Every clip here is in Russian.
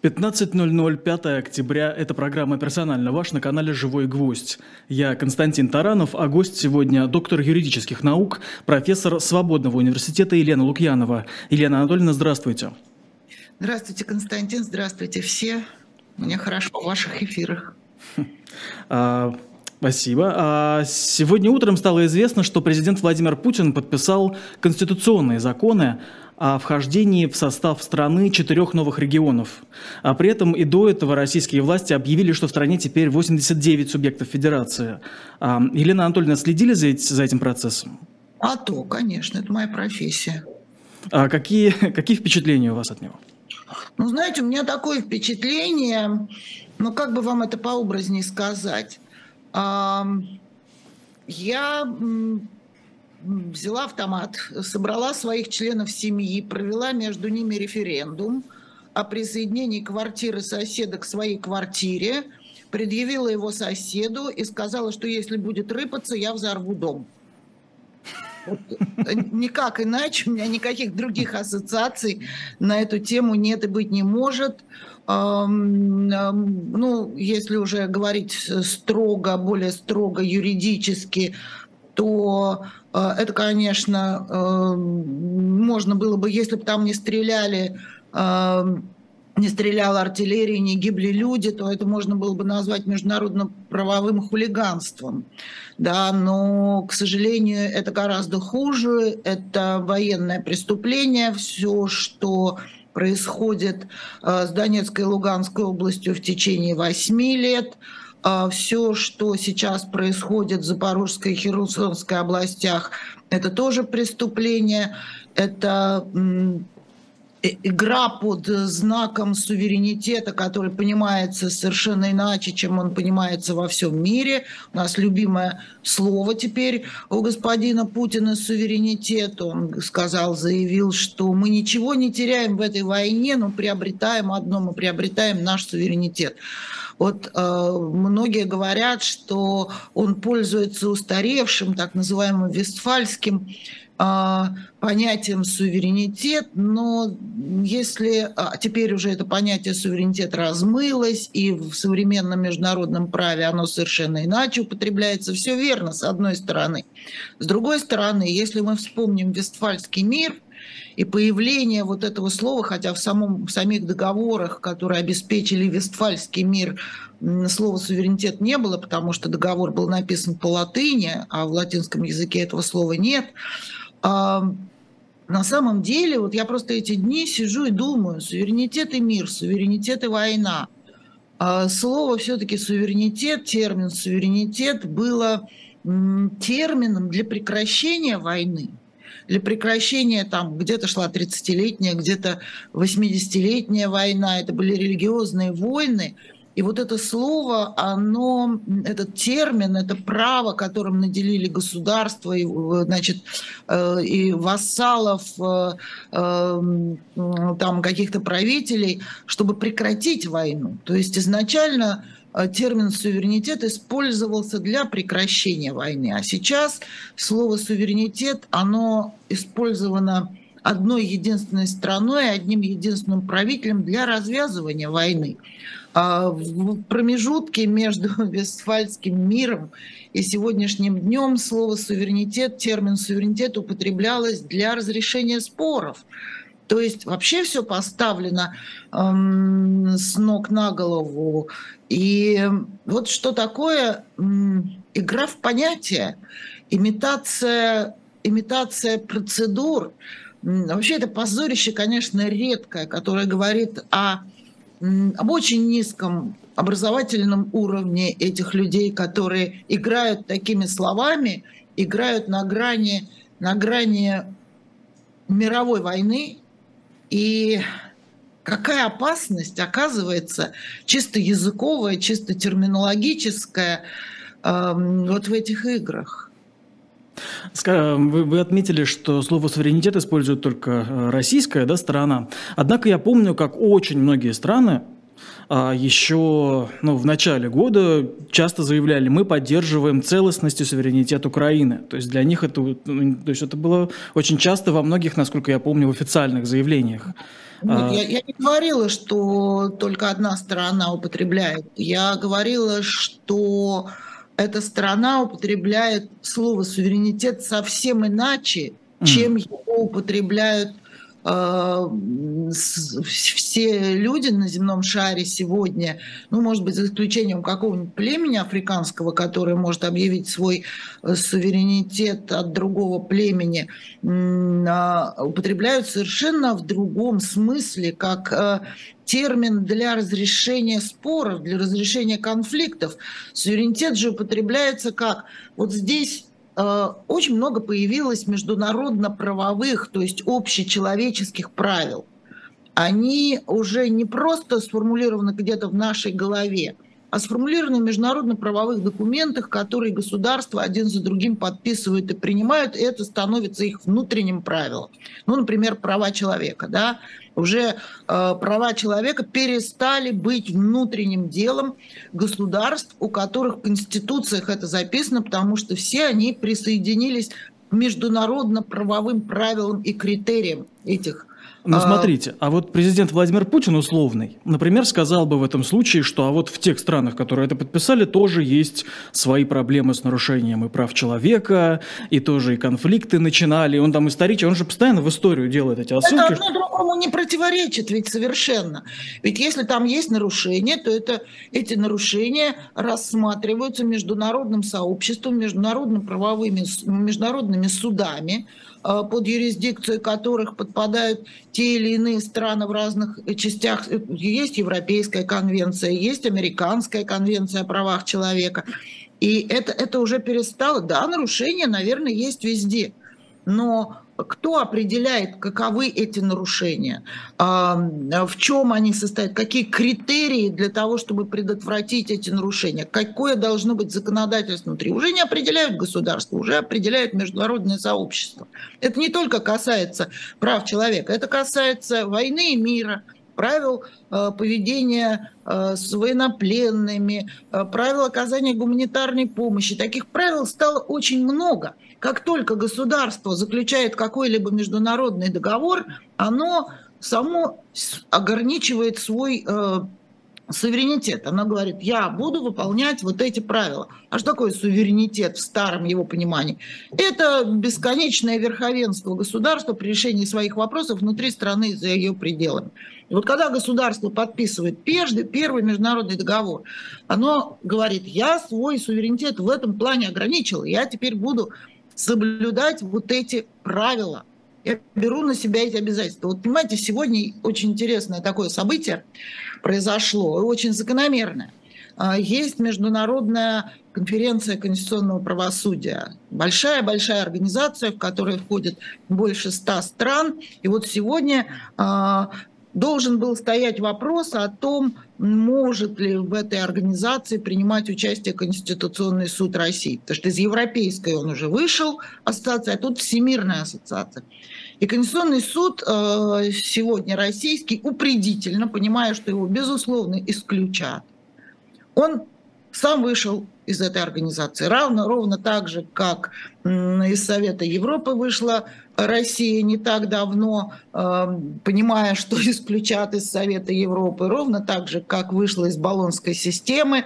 15.00, 5 октября. Это программа «Персонально ваш» на канале «Живой гвоздь». Я Константин Таранов, а гость сегодня доктор юридических наук, профессор Свободного университета Елена Лукьянова. Елена Анатольевна, здравствуйте. Здравствуйте, Константин, здравствуйте все. Мне хорошо в ваших эфирах. А, спасибо. А сегодня утром стало известно, что президент Владимир Путин подписал конституционные законы о вхождении в состав страны четырех новых регионов. А при этом и до этого российские власти объявили, что в стране теперь 89 субъектов федерации. А, Елена Анатольевна, следили за, за этим процессом? А то, конечно, это моя профессия. А какие, какие впечатления у вас от него? Ну, знаете, у меня такое впечатление, ну, как бы вам это пообразнее сказать. Я взяла автомат, собрала своих членов семьи, провела между ними референдум о присоединении квартиры соседа к своей квартире, предъявила его соседу и сказала, что если будет рыпаться, я взорву дом. Вот, э, никак иначе, у меня никаких других ассоциаций на эту тему нет и быть не может. Ну, если уже говорить строго, более строго юридически, то это, конечно, э, можно было бы, если бы там не стреляли э, не стреляла артиллерия, не гибли люди, то это можно было бы назвать международно-правовым хулиганством. Да, но, к сожалению, это гораздо хуже. Это военное преступление. Все, что происходит с Донецкой и Луганской областью в течение восьми лет – а, все, что сейчас происходит в Запорожской и Херсонской областях, это тоже преступление, это игра под знаком суверенитета, который понимается совершенно иначе, чем он понимается во всем мире. У нас любимое слово теперь у господина Путина суверенитет. Он сказал, заявил, что мы ничего не теряем в этой войне, но приобретаем одно, мы приобретаем наш суверенитет. Вот э, многие говорят, что он пользуется устаревшим, так называемым вестфальским э, понятием суверенитет, но если а теперь уже это понятие суверенитет размылось, и в современном международном праве оно совершенно иначе употребляется, все верно, с одной стороны. С другой стороны, если мы вспомним Вестфальский мир – и появление вот этого слова, хотя в, самом, в самих договорах, которые обеспечили Вестфальский мир, слова суверенитет не было, потому что договор был написан по латыни, а в латинском языке этого слова нет. А, на самом деле, вот я просто эти дни сижу и думаю, суверенитет и мир, суверенитет и война. А слово все-таки суверенитет, термин суверенитет было термином для прекращения войны – для прекращения там где-то шла 30-летняя, где-то 80-летняя война, это были религиозные войны, и вот это слово, оно, этот термин, это право, которым наделили государство, и, значит, э, и вассалов, э, эм, там каких-то правителей, чтобы прекратить войну. То есть изначально Э, термин суверенитет использовался для прекращения войны. А сейчас слово суверенитет, оно использовано одной единственной страной, одним единственным правителем для развязывания войны. А в промежутке между Вестфальским миром и сегодняшним днем слово суверенитет, термин суверенитет употреблялось для разрешения споров. То есть вообще все поставлено эм, с ног на голову. И вот что такое эм, игра в понятия, имитация, имитация процедур. Вообще это позорище, конечно, редкое, которое говорит о, об очень низком образовательном уровне этих людей, которые играют такими словами, играют на грани, на грани мировой войны, и какая опасность оказывается чисто языковая, чисто терминологическая э, вот в этих играх. Вы, вы отметили, что слово суверенитет использует только э, российская да, сторона. Однако я помню, как очень многие страны еще ну, в начале года часто заявляли, мы поддерживаем целостность и суверенитет Украины. То есть для них это, ну, то есть это было очень часто во многих, насколько я помню, в официальных заявлениях. Нет, а, я, я не говорила, что только одна сторона употребляет. Я говорила, что эта сторона употребляет слово суверенитет совсем иначе, чем mm. его употребляют все люди на земном шаре сегодня, ну, может быть, за исключением какого-нибудь племени африканского, которое может объявить свой э, суверенитет от другого племени, а, употребляют совершенно в другом смысле, как э, термин для разрешения споров, для разрешения конфликтов. Суверенитет же употребляется как вот здесь Э, очень много появилось международно-правовых, то есть общечеловеческих правил. Они уже не просто сформулированы где-то в нашей голове, а сформулированы в международно-правовых документах, которые государства один за другим подписывают и принимают, и это становится их внутренним правилом. Ну, например, права человека. Да? Уже э, права человека перестали быть внутренним делом государств, у которых в конституциях это записано, потому что все они присоединились к международно-правовым правилам и критериям этих ну, а, смотрите, а вот президент Владимир Путин условный, например, сказал бы в этом случае, что а вот в тех странах, которые это подписали, тоже есть свои проблемы с нарушением и прав человека, и тоже и конфликты начинали. Он там исторически, он же постоянно в историю делает эти отсылки. Это одно другому не противоречит ведь совершенно. Ведь если там есть нарушения, то это, эти нарушения рассматриваются международным сообществом, международными правовыми, международными судами, под юрисдикцию которых подпадают те или иные страны в разных частях. Есть Европейская конвенция, есть Американская конвенция о правах человека. И это, это уже перестало. Да, нарушения, наверное, есть везде. Но кто определяет, каковы эти нарушения, а, в чем они состоят, какие критерии для того, чтобы предотвратить эти нарушения, какое должно быть законодательство внутри. Уже не определяют государство, уже определяет международное сообщество. Это не только касается прав человека, это касается войны и мира, правил э, поведения э, с военнопленными, э, правил оказания гуманитарной помощи. Таких правил стало очень много – как только государство заключает какой-либо международный договор, оно само ограничивает свой суверенитет. Она говорит, я буду выполнять вот эти правила. А что такое суверенитет в старом его понимании? Это бесконечное верховенство государства при решении своих вопросов внутри страны за ее пределами. И вот когда государство подписывает первый, первый международный договор, оно говорит, я свой суверенитет в этом плане ограничил, я теперь буду соблюдать вот эти правила. Я беру на себя эти обязательства. Вот понимаете, сегодня очень интересное такое событие произошло, очень закономерное. А, есть международная конференция конституционного правосудия. Большая-большая организация, в которой входит больше ста стран. И вот сегодня а, должен был стоять вопрос о том, может ли в этой организации принимать участие Конституционный суд России. Потому что из Европейской он уже вышел, ассоциация, а тут Всемирная ассоциация. И Конституционный суд э, сегодня российский упредительно, понимая, что его безусловно исключат, он сам вышел из этой организации. Равно, ровно так же, как из Совета Европы вышла Россия не так давно, эм, понимая, что исключат из Совета Европы, ровно так же, как вышла из Болонской системы,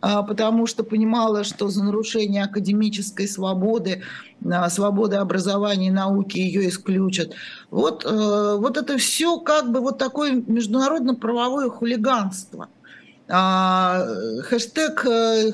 а, потому что понимала, что за нарушение академической свободы, а, свободы образования и науки ее исключат. Вот, э, вот это все как бы вот такое международно-правовое хулиганство – а, хэштег э,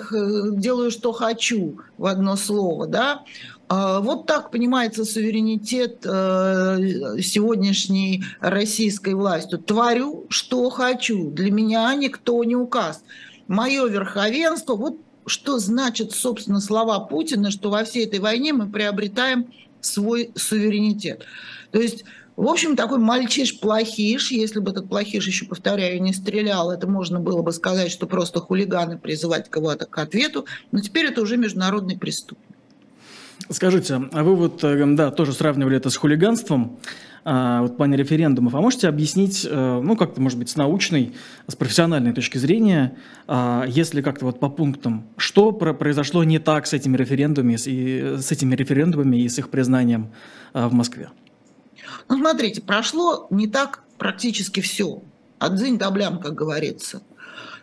«делаю, что хочу» в одно слово, да, вот так понимается суверенитет э, сегодняшней российской власти. Творю, что хочу. Для меня никто не указ. Мое верховенство, вот что значит, собственно, слова Путина, что во всей этой войне мы приобретаем свой суверенитет. То есть в общем, такой мальчиш-плохиш, если бы этот плохиш, еще повторяю, не стрелял, это можно было бы сказать, что просто хулиганы призывать кого-то к ответу, но теперь это уже международный преступник. Скажите, а вы вот, э, да, тоже сравнивали это с хулиганством, а, вот в плане референдумов. А можете объяснить, э, ну, как-то, может быть, с научной, с профессиональной точки зрения, а, если как-то вот по пунктам, что произошло не так с этими референдумами, и, с этими референдумами и с их признанием а, в Москве? Ну, смотрите, прошло не так практически все. От дзынь до блям, как говорится.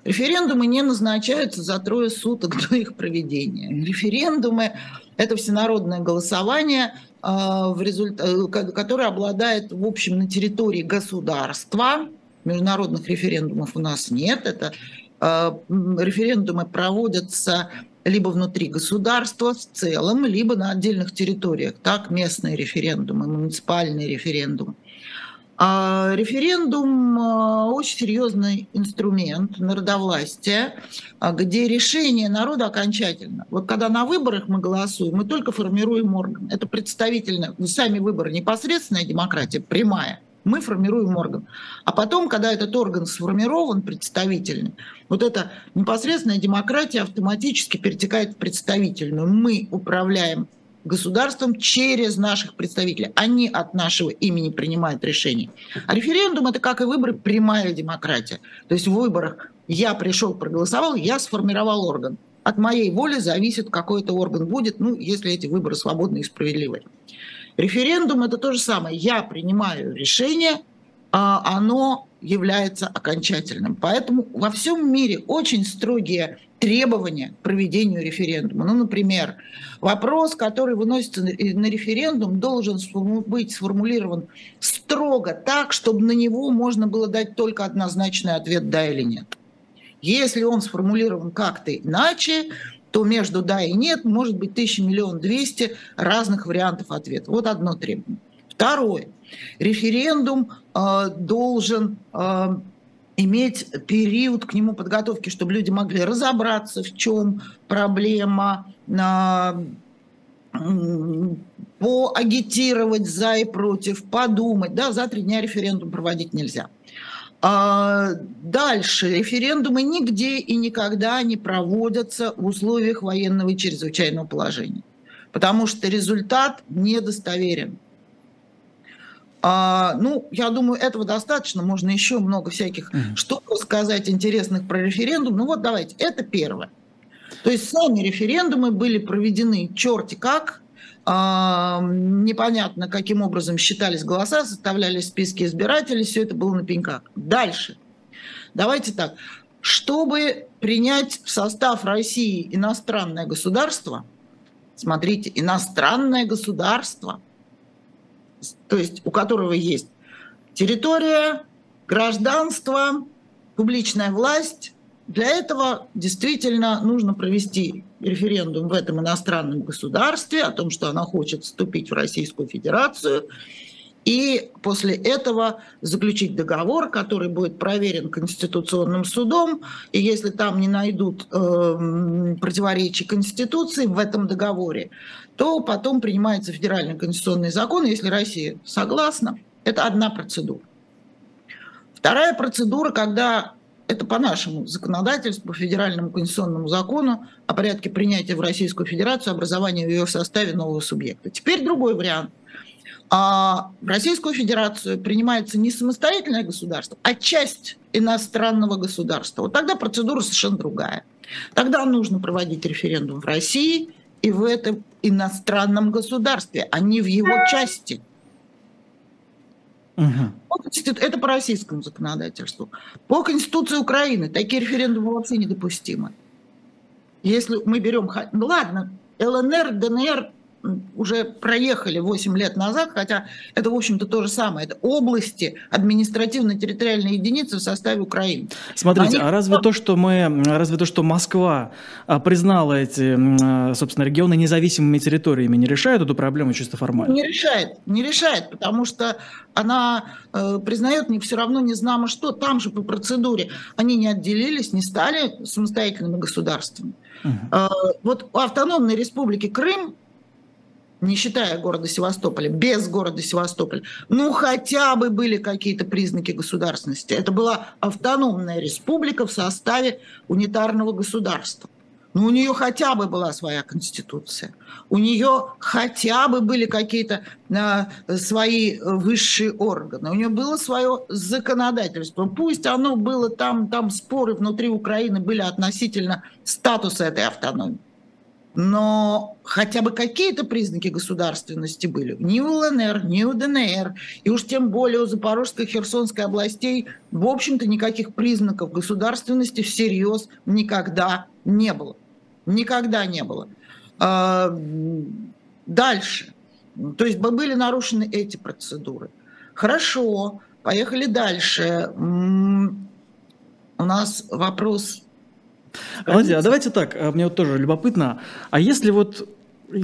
Референдумы не назначаются за трое суток до их проведения. Референдумы – это всенародное голосование, а, в результ... Э, которое обладает, в общем, на территории государства. Международных референдумов у нас нет. Это а, референдумы проводятся либо внутри государства в целом, либо на отдельных территориях. Так, местные референдумы, муниципальные референдумы. А референдум а, очень серьезный инструмент народовластия, а, где решение народа окончательно. Вот когда на выборах мы голосуем, мы только формируем орган. Это представительно, сами выборы, непосредственная демократия, прямая. Мы формируем орган. А потом, когда этот орган сформирован, представительный, вот эта непосредственная демократия автоматически перетекает в представительную. Мы управляем государством через наших представителей. Они от нашего имени принимают решения. А референдум – это, как и выборы, прямая демократия. То есть в выборах я пришел, проголосовал, я сформировал орган. От моей воли зависит, какой это орган будет, ну, если эти выборы свободные и справедливые. Референдум – это то же самое. Я принимаю решение, а оно является окончательным. Поэтому во всем мире очень строгие требования к проведению референдума. Ну, например, вопрос, который выносится на референдум, должен быть сформулирован строго так, чтобы на него можно было дать только однозначный ответ «да» или «нет». Если он сформулирован как-то иначе, то между «да» и «нет» может быть тысяча миллион двести разных вариантов ответа. Вот одно требование. Второе. Референдум должен э, иметь период к нему подготовки, чтобы люди могли разобраться, в чем проблема, э, поагитировать за и против, подумать. Да, за три дня референдум проводить нельзя. Дальше. Референдумы нигде и никогда не проводятся в условиях военного и чрезвычайного положения, потому что результат недостоверен. А, ну, я думаю, этого достаточно. Можно еще много всяких mm-hmm. штук сказать интересных про референдум. Ну вот давайте, это первое. То есть сами референдумы были проведены черти как, а, непонятно каким образом считались голоса, составлялись списки избирателей, все это было на пеньках. Дальше. Давайте так. Чтобы принять в состав России иностранное государство, смотрите, иностранное государство – то есть у которого есть территория, гражданство, публичная власть. Для этого действительно нужно провести референдум в этом иностранном государстве о том, что она хочет вступить в Российскую Федерацию, и после этого заключить договор, который будет проверен Конституционным судом, и если там не найдут э, противоречий Конституции в этом договоре, то потом принимается федеральный конституционный закон, если Россия согласна. Это одна процедура. Вторая процедура, когда это по нашему законодательству, по федеральному конституционному закону о порядке принятия в Российскую Федерацию образования в ее составе нового субъекта. Теперь другой вариант. А в Российскую Федерацию принимается не самостоятельное государство, а часть иностранного государства. Вот тогда процедура совершенно другая. Тогда нужно проводить референдум в России и в этом иностранном государстве, а не в его части. Угу. Это по российскому законодательству. По Конституции Украины такие референдумы вообще недопустимы. Если мы берем... Ну ладно, ЛНР, ДНР уже проехали 8 лет назад, хотя это, в общем-то, то же самое. Это области административно-территориальной единицы в составе Украины. Смотрите, Они... а разве то, что мы, разве то, что Москва а, признала эти, а, собственно, регионы независимыми территориями, не решает эту проблему чисто формально? Не решает, не решает, потому что она э, признает не все равно не знамо что. Там же по процедуре они не отделились, не стали самостоятельными государствами. Угу. Э, вот у автономной республики Крым не считая города Севастополя, без города Севастополя, ну хотя бы были какие-то признаки государственности. Это была автономная республика в составе унитарного государства. Но у нее хотя бы была своя конституция. У нее хотя бы были какие-то а, свои высшие органы. У нее было свое законодательство. Пусть оно было там, там споры внутри Украины были относительно статуса этой автономии но хотя бы какие-то признаки государственности были. Ни у ЛНР, ни у ДНР, и уж тем более у Запорожской и Херсонской областей, в общем-то, никаких признаков государственности всерьез никогда не было. Никогда не было. А, дальше. То есть были нарушены эти процедуры. Хорошо, поехали дальше. У нас вопрос Владимир, а давайте так, а мне вот тоже любопытно, а если вот,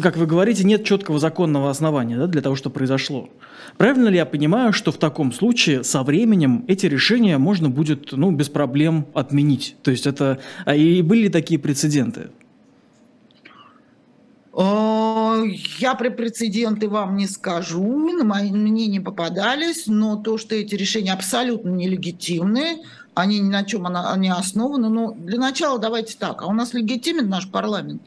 как вы говорите, нет четкого законного основания да, для того, что произошло, правильно ли я понимаю, что в таком случае со временем эти решения можно будет ну, без проблем отменить? То есть это... А и были ли такие прецеденты? Я про прецеденты вам не скажу, мне не попадались, но то, что эти решения абсолютно нелегитимны, они ни на чем они основаны. Но для начала давайте так. А у нас легитимен наш парламент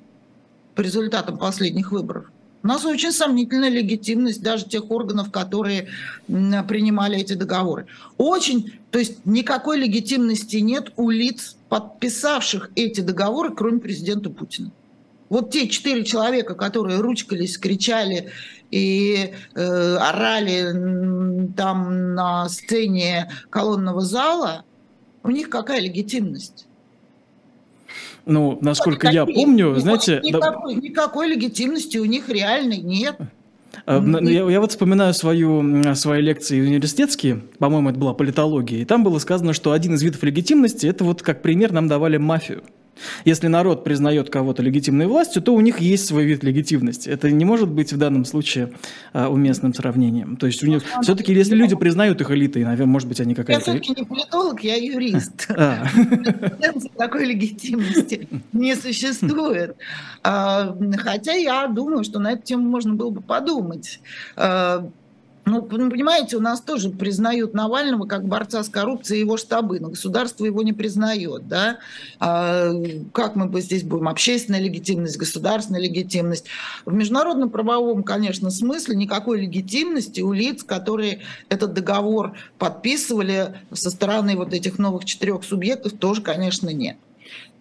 по результатам последних выборов? У нас очень сомнительная легитимность даже тех органов, которые принимали эти договоры. Очень, то есть никакой легитимности нет у лиц, подписавших эти договоры, кроме президента Путина. Вот те четыре человека, которые ручкались, кричали и э, орали там на сцене колонного зала – у них какая легитимность? Ну, насколько я помню, никакой, знаете... Никакой, да... никакой легитимности у них реальной нет. А, я, я вот вспоминаю свою, свои лекции университетские, по-моему, это была политология, и там было сказано, что один из видов легитимности, это вот как пример нам давали мафию. Если народ признает кого-то легитимной властью, то у них есть свой вид легитимности. Это не может быть в данном случае а, уместным сравнением. То есть у них все-таки, если люди признают их элитой, наверное, может быть, они какая-то... Я все-таки не политолог, я юрист. А. Такой легитимности не существует. А, хотя я думаю, что на эту тему можно было бы подумать. А, ну, понимаете, у нас тоже признают Навального как борца с коррупцией его штабы, но государство его не признает, да? А как мы здесь будем? Общественная легитимность, государственная легитимность. В международном правовом, конечно, смысле никакой легитимности у лиц, которые этот договор подписывали со стороны вот этих новых четырех субъектов, тоже, конечно, нет.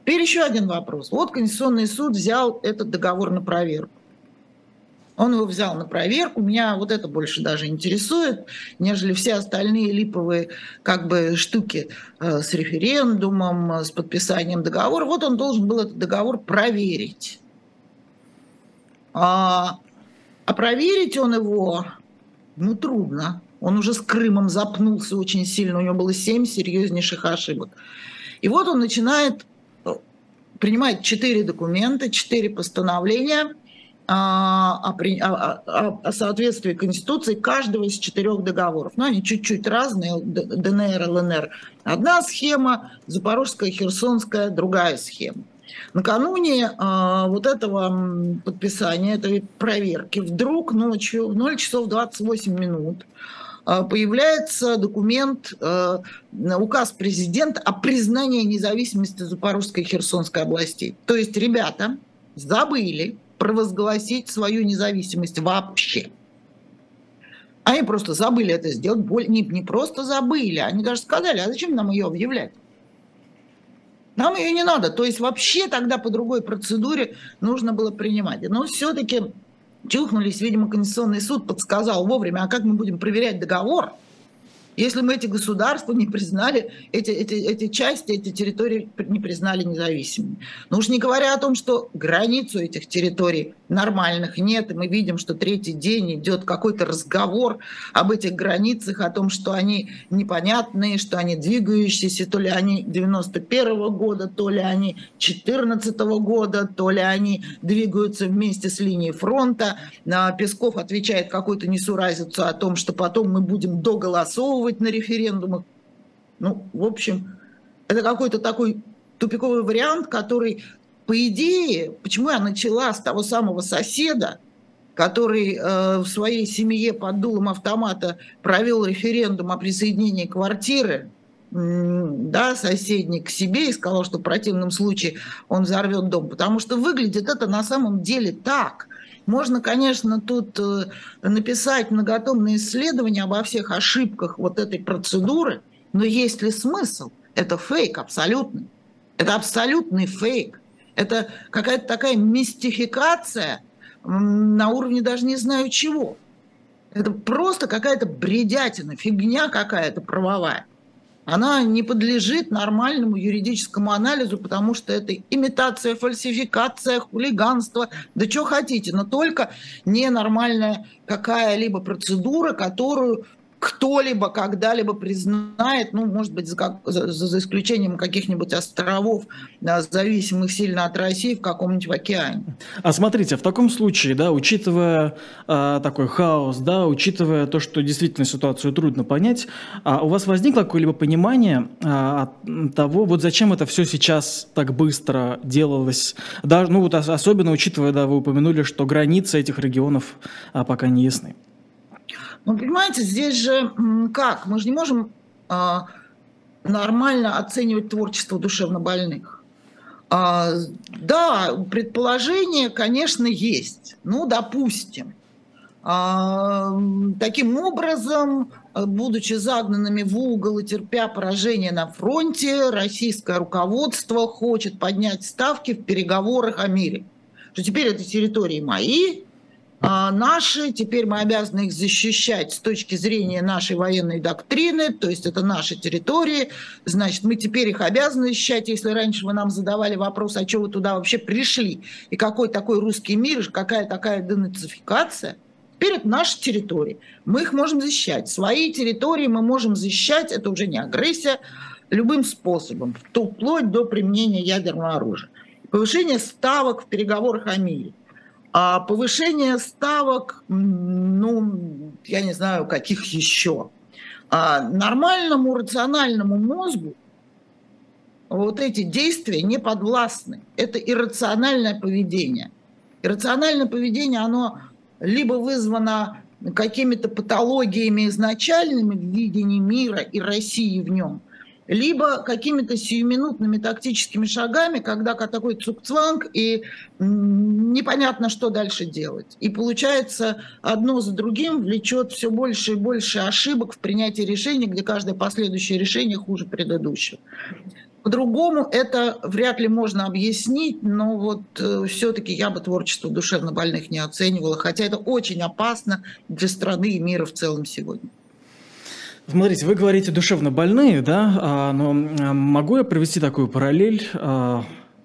Теперь еще один вопрос. Вот Конституционный суд взял этот договор на проверку. Он его взял на проверку. Меня вот это больше даже интересует, нежели все остальные липовые как бы штуки э, с референдумом, с подписанием договора. Вот он должен был этот договор проверить. А, а проверить он его, ну, трудно. Он уже с Крымом запнулся очень сильно. У него было семь серьезнейших ошибок. И вот он начинает э, принимать четыре документа, четыре постановления – о, о, о, о соответствии Конституции каждого из четырех договоров. Но они чуть-чуть разные, ДНР, ЛНР. Одна схема, Запорожская, Херсонская, другая схема. Накануне э, вот этого подписания, этой проверки, вдруг ночью в 0 часов 28 минут э, появляется документ, э, указ президента о признании независимости Запорожской и Херсонской областей. То есть ребята забыли, провозгласить свою независимость вообще. Они просто забыли это сделать. Не, не просто забыли, они даже сказали, а зачем нам ее объявлять? Нам ее не надо. То есть вообще тогда по другой процедуре нужно было принимать. Но все-таки чухнулись, видимо, Конституционный суд подсказал вовремя, а как мы будем проверять договор – если мы эти государства не признали, эти, эти, эти части, эти территории не признали независимыми. Но уж не говоря о том, что границу этих территорий нормальных нет, и мы видим, что третий день идет какой-то разговор об этих границах, о том, что они непонятные, что они двигающиеся, то ли они 91 -го года, то ли они 14 -го года, то ли они двигаются вместе с линией фронта. Песков отвечает какую-то несуразицу о том, что потом мы будем доголосовывать голосовывать на референдумах. Ну, в общем, это какой-то такой тупиковый вариант, который, по идее, почему я начала с того самого соседа, который э, в своей семье под дулом автомата провел референдум о присоединении квартиры, да, соседний к себе и сказал, что в противном случае он взорвет дом. Потому что выглядит это на самом деле так. Можно, конечно, тут э, написать многотомные исследования обо всех ошибках вот этой процедуры, но есть ли смысл? Это фейк абсолютный. Это абсолютный фейк. Это какая-то такая мистификация на уровне даже не знаю чего. Это просто какая-то бредятина, фигня какая-то правовая. Она не подлежит нормальному юридическому анализу, потому что это имитация, фальсификация, хулиганство, да что хотите, но только ненормальная какая-либо процедура, которую кто-либо когда-либо признает, ну, может быть, за, за, за исключением каких-нибудь островов, зависимых сильно от России в каком-нибудь океане. А смотрите, в таком случае, да, учитывая э, такой хаос, да, учитывая то, что действительно ситуацию трудно понять, а у вас возникло какое-либо понимание э, того, вот зачем это все сейчас так быстро делалось, да, ну вот особенно учитывая, да, вы упомянули, что границы этих регионов а, пока не ясны. Ну, понимаете, здесь же как? Мы же не можем а, нормально оценивать творчество душевнобольных. А, да, предположение, конечно, есть. Ну, допустим. А, таким образом, будучи загнанными в угол и терпя поражение на фронте, российское руководство хочет поднять ставки в переговорах о мире. Что теперь это территории мои, а наши, теперь мы обязаны их защищать с точки зрения нашей военной доктрины, то есть это наши территории, значит, мы теперь их обязаны защищать, если раньше вы нам задавали вопрос, а что вы туда вообще пришли, и какой такой русский мир, какая такая денацификация, теперь это наши территории, мы их можем защищать, свои территории мы можем защищать, это уже не агрессия, любым способом, вплоть до применения ядерного оружия. Повышение ставок в переговорах о мире – а повышение ставок, ну, я не знаю, каких еще. А нормальному рациональному мозгу вот эти действия не подвластны. Это иррациональное поведение. Иррациональное поведение, оно либо вызвано какими-то патологиями изначальными в видении мира и России в нем – либо какими-то сиюминутными тактическими шагами, когда такой цукцванг, и непонятно, что дальше делать. И получается, одно за другим влечет все больше и больше ошибок в принятии решений, где каждое последующее решение хуже предыдущего. По-другому это вряд ли можно объяснить, но вот э, все-таки я бы творчество душевно больных не оценивала, хотя это очень опасно для страны и мира в целом сегодня. Смотрите, вы говорите душевно больные, да, а, но могу я провести такую параллель?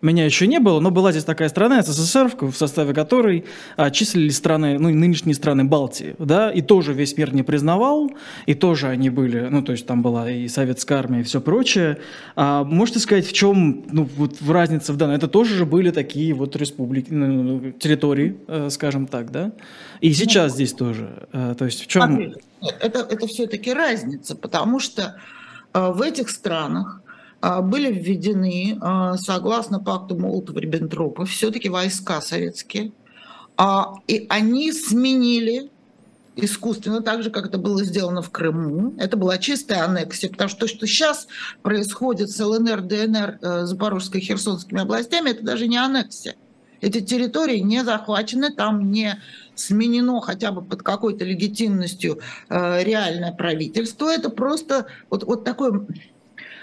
Меня еще не было, но была здесь такая страна, СССР, в составе которой а, числились страны, ну, нынешние страны Балтии, да, и тоже весь мир не признавал, и тоже они были, ну, то есть там была и советская армия, и все прочее. А, можете сказать, в чем, ну, вот в разница в данном? Это тоже же были такие вот республики, ну, ну территории, э, скажем так, да? И сейчас ну, здесь тоже. Э, то есть в чем... Смотри, это, это все-таки разница, потому что э, в этих странах были введены, э, согласно пакту Молотова-Риббентропа, все-таки войска советские, а, и они сменили искусственно, так же, как это было сделано в Крыму. Это была чистая аннексия, потому что то, что сейчас происходит с ЛНР, ДНР, Запорожской, Херсонскими областями, это даже не аннексия. Эти территории не захвачены, там не сменено хотя бы под какой-то легитимностью э, реальное правительство. Это просто вот, вот такой,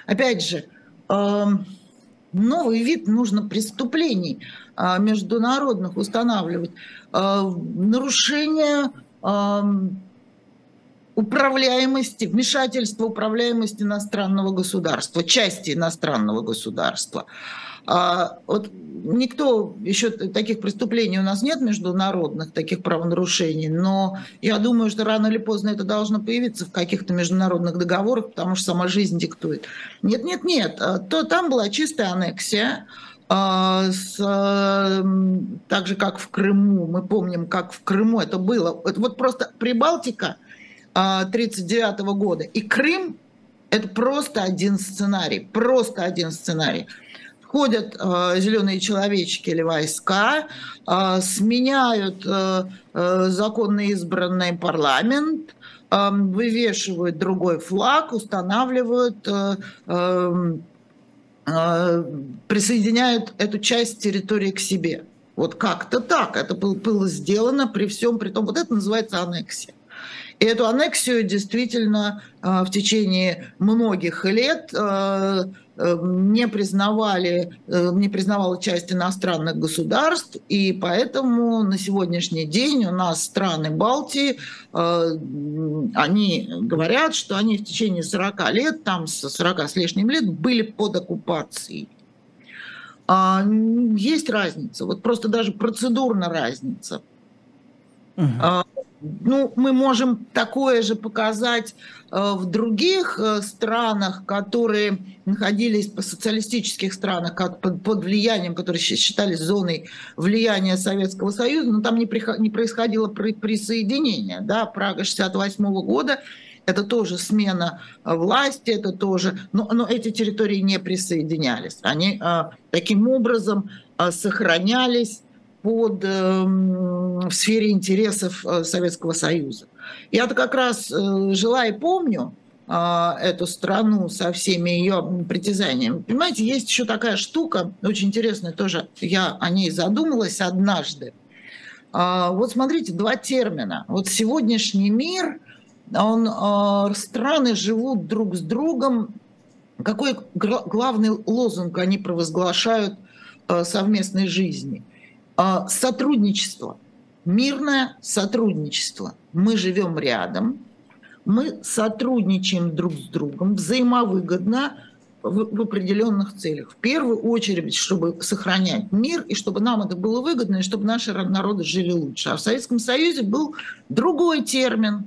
опять же, новый вид нужно преступлений э, международных устанавливать. Э, нарушение управляемости, вмешательства управляемости иностранного государства, части иностранного государства. А, вот никто, еще таких преступлений у нас нет международных, таких правонарушений, но я думаю, что рано или поздно это должно появиться в каких-то международных договорах, потому что сама жизнь диктует. Нет, нет, нет, а, то там была чистая аннексия, а, с, так же, как в Крыму. Мы помним, как в Крыму это было. Вот просто Прибалтика 1939 года и Крым – это просто один сценарий, просто один сценарий ходят э, зеленые человечки или войска, э, сменяют э, э, законно избранный парламент, вывешивают другой флаг, устанавливают, присоединяют эту часть территории к себе. Вот как-то так это было сделано при всем при том. Вот это называется аннексия. И эту аннексию действительно э, в течение многих лет э, э, не признавали, не признавала часть иностранных государств, и поэтому на сегодняшний день у нас страны Балтии, они говорят, что они в течение 40 лет, там с 40 с лишним лет, были под оккупацией. А, есть разница, вот просто даже процедурно разница. Угу. Ну, мы можем такое же показать э, в других э, странах, которые находились по социалистических странах под, влиянием, которые считались зоной влияния Советского Союза, но там не, происходило присоединение. Да? Прага 68 года это тоже смена э, власти, это тоже, но, но эти территории не присоединялись. Они таким образом сохранялись под, э, в сфере интересов э, Советского Союза. Я-то как раз э, жила и помню э, эту страну со всеми ее притязаниями. Понимаете, есть еще такая штука, очень интересная тоже, я о ней задумалась однажды. Э, вот смотрите, два термина. Вот сегодняшний мир, он, э, страны живут друг с другом. Какой главный лозунг они провозглашают совместной жизни – а, сотрудничество, мирное сотрудничество. Мы живем рядом, мы сотрудничаем друг с другом взаимовыгодно в, в определенных целях. В первую очередь, чтобы сохранять мир, и чтобы нам это было выгодно, и чтобы наши народы жили лучше. А в Советском Союзе был другой термин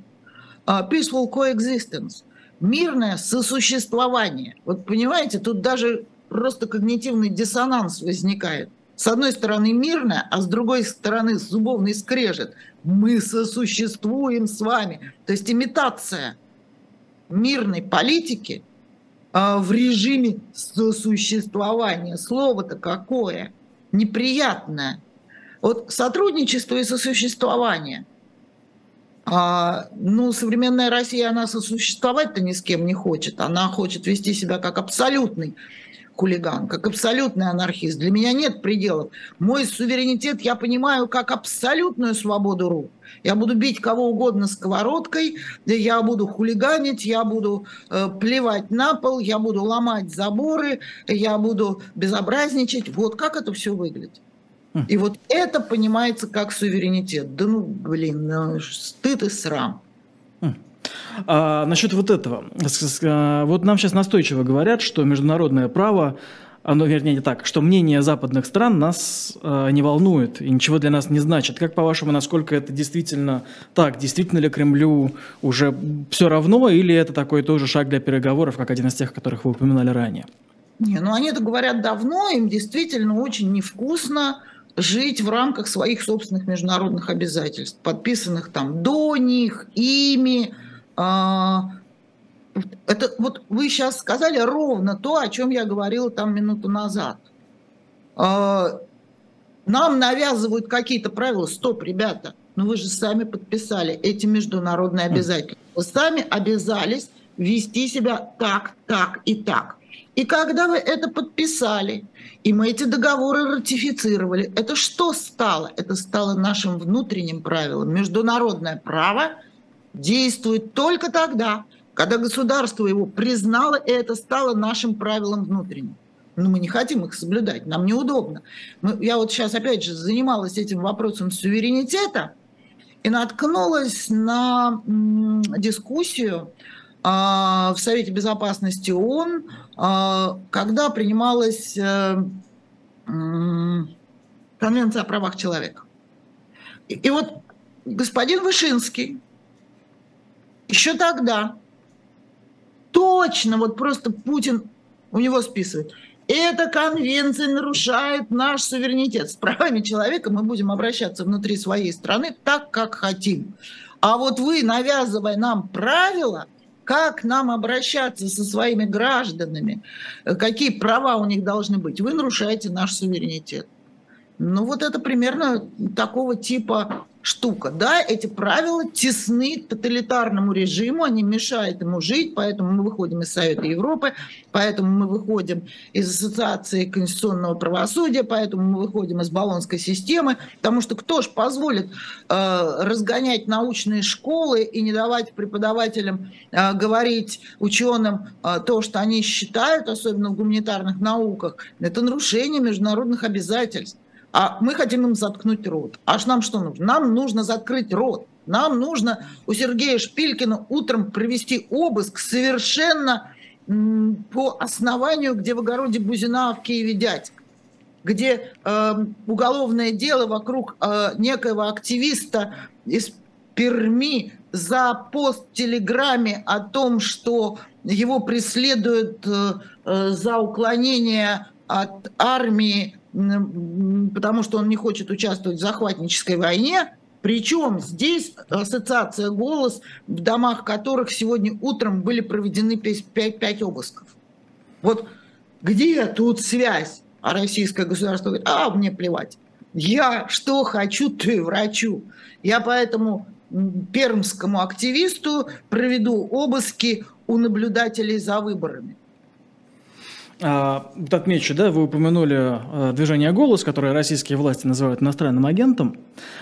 а, – peaceful coexistence – мирное сосуществование. Вот понимаете, тут даже просто когнитивный диссонанс возникает с одной стороны мирно, а с другой стороны зубовный скрежет. Мы сосуществуем с вами. То есть имитация мирной политики а, в режиме сосуществования. Слово-то какое? Неприятное. Вот сотрудничество и сосуществование. А, ну, современная Россия, она сосуществовать-то ни с кем не хочет. Она хочет вести себя как абсолютный хулиган, как абсолютный анархист. Для меня нет пределов. Мой суверенитет я понимаю как абсолютную свободу рук. Я буду бить кого угодно сковородкой, я буду хулиганить, я буду э, плевать на пол, я буду ломать заборы, я буду безобразничать. Вот как это все выглядит. Хм. И вот это понимается как суверенитет. Да ну, блин, ну, стыд и срам. А, насчет вот этого. А, вот нам сейчас настойчиво говорят, что международное право, оно, вернее, не так, что мнение западных стран нас э, не волнует и ничего для нас не значит. Как, по-вашему, насколько это действительно так? Действительно ли Кремлю уже все равно, или это такой тоже шаг для переговоров, как один из тех, которых вы упоминали ранее? Не, ну они это говорят давно, им действительно очень невкусно жить в рамках своих собственных международных обязательств, подписанных там до них, ими, это вот вы сейчас сказали ровно то, о чем я говорила там минуту назад. А, нам навязывают какие-то правила. Стоп, ребята, ну вы же сами подписали эти международные хм. обязательства. Вы сами обязались вести себя так, так и так. И когда вы это подписали, и мы эти договоры ратифицировали, это что стало? Это стало нашим внутренним правилом. Международное право – действует только тогда, когда государство его признало, и это стало нашим правилом внутренним. Но мы не хотим их соблюдать, нам неудобно. Мы, я вот сейчас, опять же, занималась этим вопросом суверенитета и наткнулась на м, дискуссию э, в Совете Безопасности ООН, э, когда принималась э, э, Конвенция о правах человека. И, и вот господин Вышинский, еще тогда точно, вот просто Путин у него списывает. Эта конвенция нарушает наш суверенитет. С правами человека мы будем обращаться внутри своей страны так, как хотим. А вот вы, навязывая нам правила, как нам обращаться со своими гражданами, какие права у них должны быть, вы нарушаете наш суверенитет. Ну вот это примерно такого типа штука. Да, эти правила тесны тоталитарному режиму, они мешают ему жить, поэтому мы выходим из Совета Европы, поэтому мы выходим из Ассоциации конституционного правосудия, поэтому мы выходим из баллонской системы, потому что кто ж позволит э, разгонять научные школы и не давать преподавателям э, говорить ученым э, то, что они считают, особенно в гуманитарных науках, это нарушение международных обязательств а мы хотим им заткнуть рот. Аж нам что нужно? Нам нужно закрыть рот. Нам нужно у Сергея Шпилькина утром провести обыск совершенно по основанию, где в огороде Бузина в Киеве дядька где э, уголовное дело вокруг э, некоего активиста из Перми за пост в Телеграме о том, что его преследуют э, э за уклонение от армии потому что он не хочет участвовать в захватнической войне. Причем здесь ассоциация «Голос», в домах которых сегодня утром были проведены 5, 5 обысков. Вот где тут связь? А российское государство говорит, а мне плевать. Я что хочу, и врачу. Я поэтому пермскому активисту проведу обыски у наблюдателей за выборами. А, отмечу, да, вы упомянули а, движение «Голос», которое российские власти называют иностранным агентом.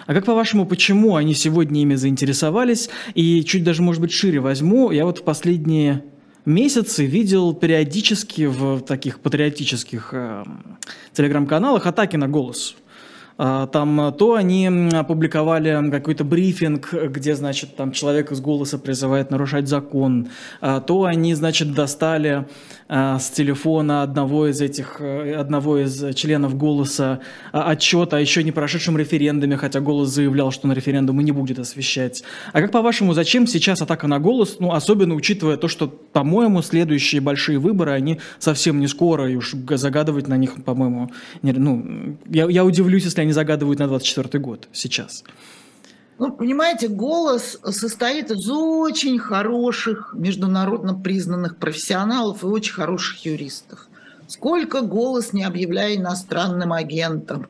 А как по-вашему, почему они сегодня ими заинтересовались? И чуть даже, может быть, шире возьму. Я вот в последние месяцы видел периодически в таких патриотических э, телеграм-каналах атаки на «Голос». А, там а, то они опубликовали какой-то брифинг, где, значит, там человек из голоса призывает нарушать закон, а, то они, значит, достали с телефона одного из этих, э, одного из членов голоса отчет о еще не прошедшем референдуме, хотя голос заявлял, что на референдумы не будет освещать. А как по-вашему, зачем сейчас атака на голос, ну, особенно учитывая то, что, по-моему, следующие большие выборы, они совсем не скоро, и уж загадывать на них, по-моему, ну, я, я удивлюсь, если они загадывают на 24 год сейчас? Ну, понимаете, голос состоит из очень хороших международно признанных профессионалов и очень хороших юристов. Сколько голос не объявляя иностранным агентом.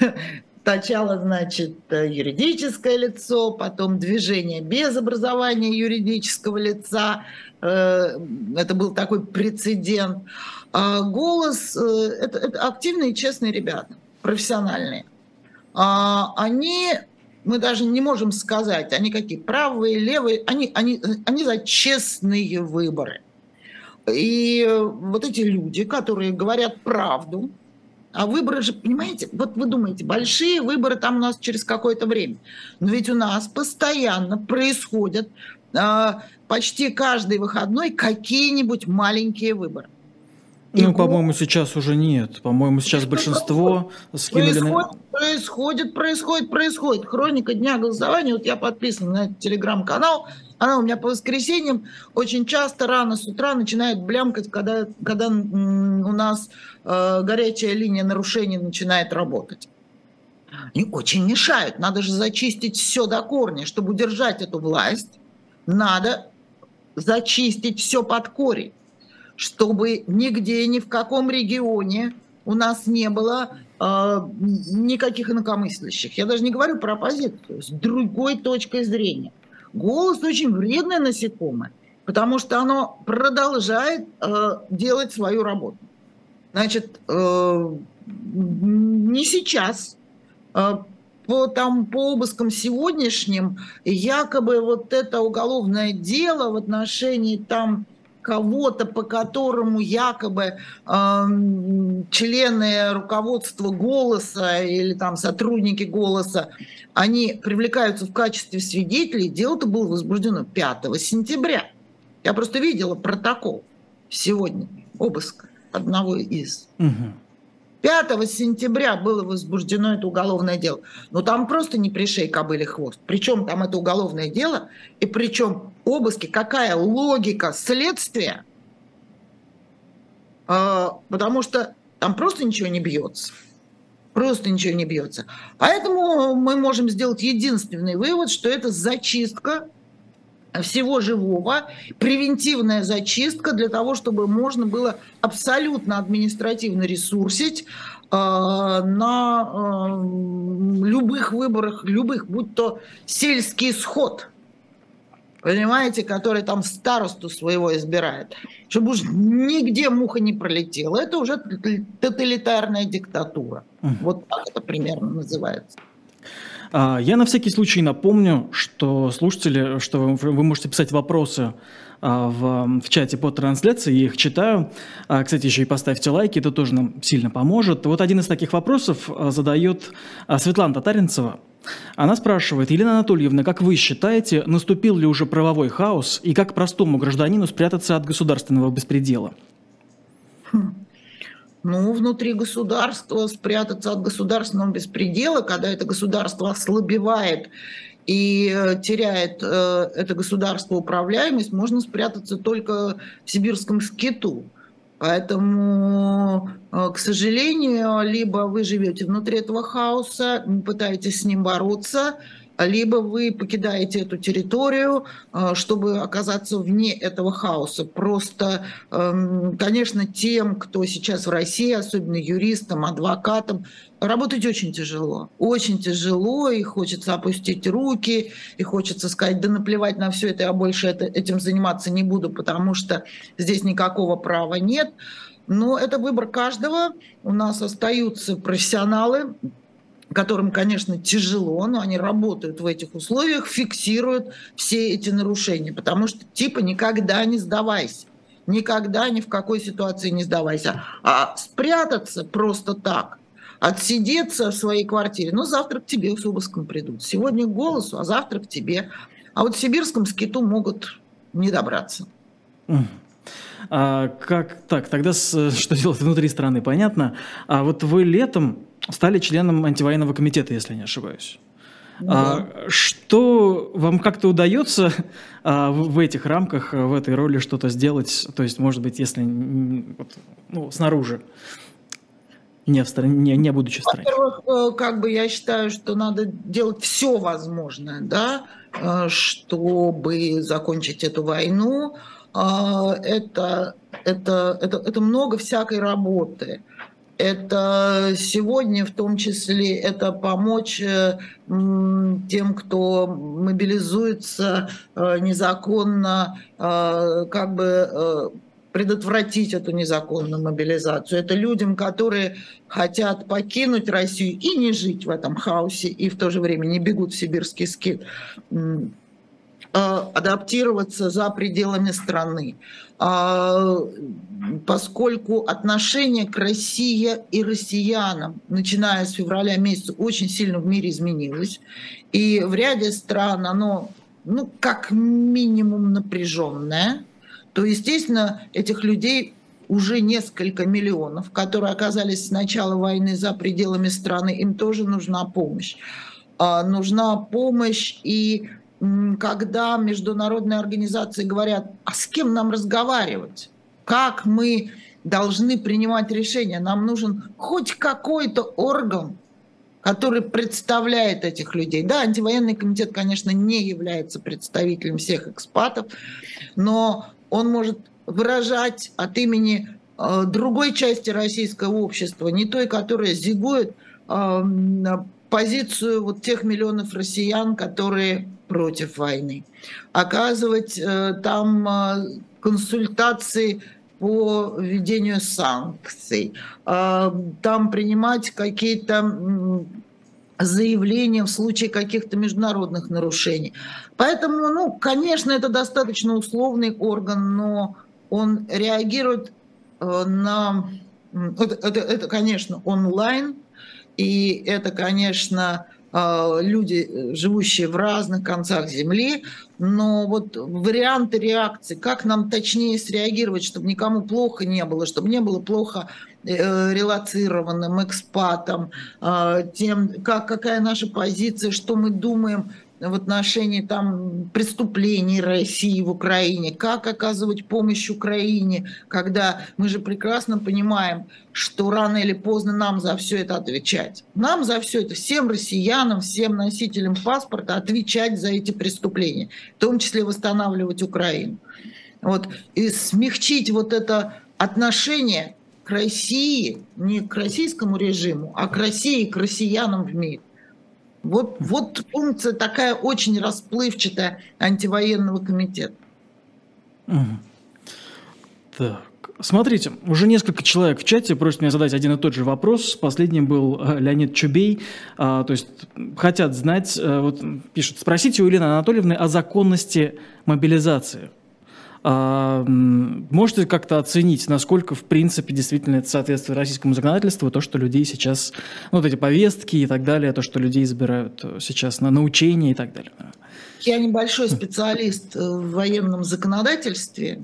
Сначала, значит, юридическое лицо, потом движение без образования юридического лица. Э, это был такой прецедент. А голос э, это, это активные честные ребята, профессиональные. А, они, мы даже не можем сказать, они какие, правые, левые, они, они, они за честные выборы. И вот эти люди, которые говорят правду, а выборы же, понимаете, вот вы думаете, большие выборы там у нас через какое-то время. Но ведь у нас постоянно происходят э, почти каждый выходной какие-нибудь маленькие выборы. Ну, по-моему, сейчас уже нет. По-моему, сейчас большинство скинули... Происходит, происходит, происходит, происходит. Хроника дня голосования. Вот я подписан на этот телеграм-канал. Она у меня по воскресеньям очень часто рано с утра начинает блямкать, когда, когда у нас э, горячая линия нарушений начинает работать. Они очень мешают. Надо же зачистить все до корня. Чтобы удержать эту власть, надо зачистить все под корень чтобы нигде, ни в каком регионе у нас не было э, никаких инакомыслящих. Я даже не говорю про оппозицию, с другой точкой зрения. Голос очень вредное насекомое, потому что оно продолжает э, делать свою работу. Значит, э, не сейчас, э, по, там, по обыскам сегодняшним, якобы вот это уголовное дело в отношении там кого-то, по которому якобы э, члены руководства «Голоса» или там сотрудники «Голоса», они привлекаются в качестве свидетелей, дело-то было возбуждено 5 сентября. Я просто видела протокол сегодня обыска одного из. Угу. 5 сентября было возбуждено это уголовное дело. Но там просто не пришей кобыли хвост. Причем там это уголовное дело, и причем обыски, какая логика следствия, а, потому что там просто ничего не бьется. Просто ничего не бьется. Поэтому мы можем сделать единственный вывод, что это зачистка всего живого, превентивная зачистка для того, чтобы можно было абсолютно административно ресурсить э, на э, любых выборах, любых, будь то сельский сход, понимаете, который там старосту своего избирает, чтобы уж нигде муха не пролетела. Это уже тоталитарная диктатура. Вот так это примерно называется. А, я на всякий случай напомню, что слушатели, что вы, можете писать вопросы а, в, в чате по трансляции, я их читаю. А, кстати, еще и поставьте лайки, это тоже нам сильно поможет. Вот один из таких вопросов задает Светлана Татаринцева. Она спрашивает, Елена Анатольевна, как вы считаете, наступил ли уже правовой хаос и как простому гражданину спрятаться от государственного беспредела? Хм ну, внутри государства спрятаться от государственного беспредела, когда это государство ослабевает и э, теряет э, это государство управляемость, можно спрятаться только в сибирском скиту. Поэтому, э, к сожалению, либо вы живете внутри этого хаоса, пытаетесь с ним бороться, либо вы покидаете эту территорию, э, чтобы оказаться вне этого хаоса. Просто, эм, конечно, тем, кто сейчас в России, особенно юристам, адвокатам, работать очень тяжело. Очень тяжело, и хочется опустить руки, и хочется сказать, да наплевать на все это, я больше это, этим заниматься не буду, потому что здесь никакого права нет. Но это выбор каждого. У нас остаются профессионалы, которым, конечно, тяжело, но они работают в этих условиях, фиксируют все эти нарушения, потому что типа никогда не сдавайся, никогда ни в какой ситуации не сдавайся. А спрятаться просто так, отсидеться в своей квартире, ну, завтра к тебе с обыском придут. Сегодня к голосу, а завтра к тебе. А вот в сибирском скиту могут не добраться. А, как так? Тогда с, что делать внутри страны, понятно. А вот вы летом стали членом антивоенного комитета, если не ошибаюсь. Ну да. А, что вам как-то удается а, в, в этих рамках, в этой роли что-то сделать? То есть, может быть, если вот, ну, снаружи, не, в стране, не, не будучи в стране. Во-первых, э, как бы я считаю, что надо делать все возможное, да, э, чтобы закончить эту войну. А, это, это, это, это много всякой работы это сегодня в том числе это помочь э, тем, кто мобилизуется э, незаконно, э, как бы предотвратить эту незаконную мобилизацию. Это людям, которые хотят покинуть Россию и не жить в этом хаосе, и в то же время не бегут в сибирский скит адаптироваться за пределами страны. А, поскольку отношение к России и россиянам, начиная с февраля месяца, очень сильно в мире изменилось. И в ряде стран оно, ну, как минимум напряженное, то, естественно, этих людей уже несколько миллионов, которые оказались с начала войны за пределами страны, им тоже нужна помощь. А, нужна помощь и когда международные организации говорят, а с кем нам разговаривать? Как мы должны принимать решения? Нам нужен хоть какой-то орган, который представляет этих людей. Да, антивоенный комитет, конечно, не является представителем всех экспатов, но он может выражать от имени э, другой части российского общества, не той, которая зигует э, позицию вот тех миллионов россиян, которые против войны, оказывать э, там э, консультации по введению санкций, э, там принимать какие-то заявления в случае каких-то международных нарушений. Поэтому, ну, конечно, это достаточно условный орган, но он реагирует на... Это, это, это конечно, онлайн, и это, конечно, люди, э, живущие в разных концах Земли, но вот варианты реакции, как нам точнее среагировать, чтобы никому плохо не было, чтобы не было плохо э, релацированным экспатам, э, тем, как, какая наша позиция, что мы думаем в отношении там, преступлений России в Украине, как оказывать помощь Украине, когда мы же прекрасно понимаем, что рано или поздно нам за все это отвечать. Нам за все это, всем россиянам, всем носителям паспорта отвечать за эти преступления, в том числе восстанавливать Украину. Вот. И смягчить вот это отношение к России, не к российскому режиму, а к России к россиянам в мире. Вот, вот функция такая очень расплывчатая антивоенного комитета. Так. Смотрите, уже несколько человек в чате просят меня задать один и тот же вопрос. Последним был э, Леонид Чубей. А, то есть хотят знать, э, вот пишут, спросите у Елены Анатольевны о законности мобилизации. А, можете как-то оценить, насколько, в принципе, действительно это соответствует российскому законодательству, то, что людей сейчас, ну, вот эти повестки и так далее, то, что людей избирают сейчас на научение и так далее? Я небольшой специалист в военном законодательстве,